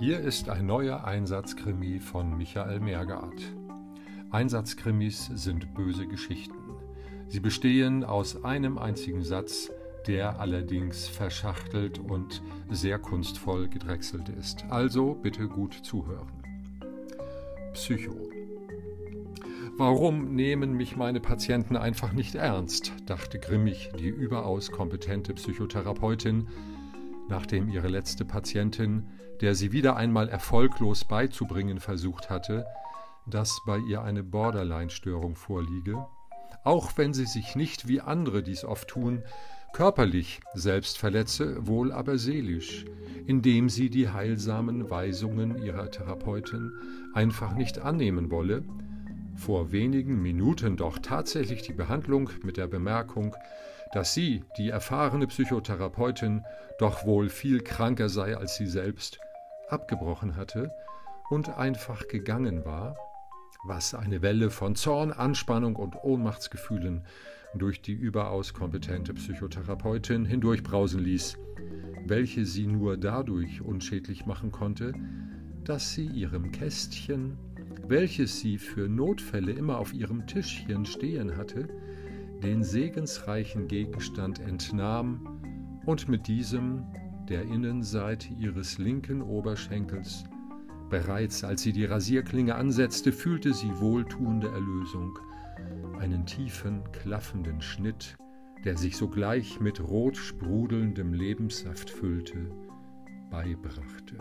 Hier ist ein neuer Einsatzkrimi von Michael Mergard. Einsatzkrimis sind böse Geschichten. Sie bestehen aus einem einzigen Satz, der allerdings verschachtelt und sehr kunstvoll gedrechselt ist. Also bitte gut zuhören. Psycho. Warum nehmen mich meine Patienten einfach nicht ernst? dachte grimmig die überaus kompetente Psychotherapeutin, nachdem ihre letzte Patientin, der sie wieder einmal erfolglos beizubringen versucht hatte, dass bei ihr eine Borderline-Störung vorliege, auch wenn sie sich nicht wie andere dies oft tun, körperlich selbst verletze, wohl aber seelisch, indem sie die heilsamen Weisungen ihrer Therapeutin einfach nicht annehmen wolle, vor wenigen Minuten doch tatsächlich die Behandlung mit der Bemerkung, dass sie, die erfahrene Psychotherapeutin, doch wohl viel kranker sei als sie selbst, abgebrochen hatte und einfach gegangen war, was eine Welle von Zorn, Anspannung und Ohnmachtsgefühlen durch die überaus kompetente Psychotherapeutin hindurchbrausen ließ, welche sie nur dadurch unschädlich machen konnte, dass sie ihrem Kästchen, welches sie für Notfälle immer auf ihrem Tischchen stehen hatte, den segensreichen Gegenstand entnahm und mit diesem der Innenseite ihres linken Oberschenkels Bereits als sie die Rasierklinge ansetzte, fühlte sie wohltuende Erlösung, einen tiefen, klaffenden Schnitt, der sich sogleich mit rot sprudelndem Lebenssaft füllte, beibrachte.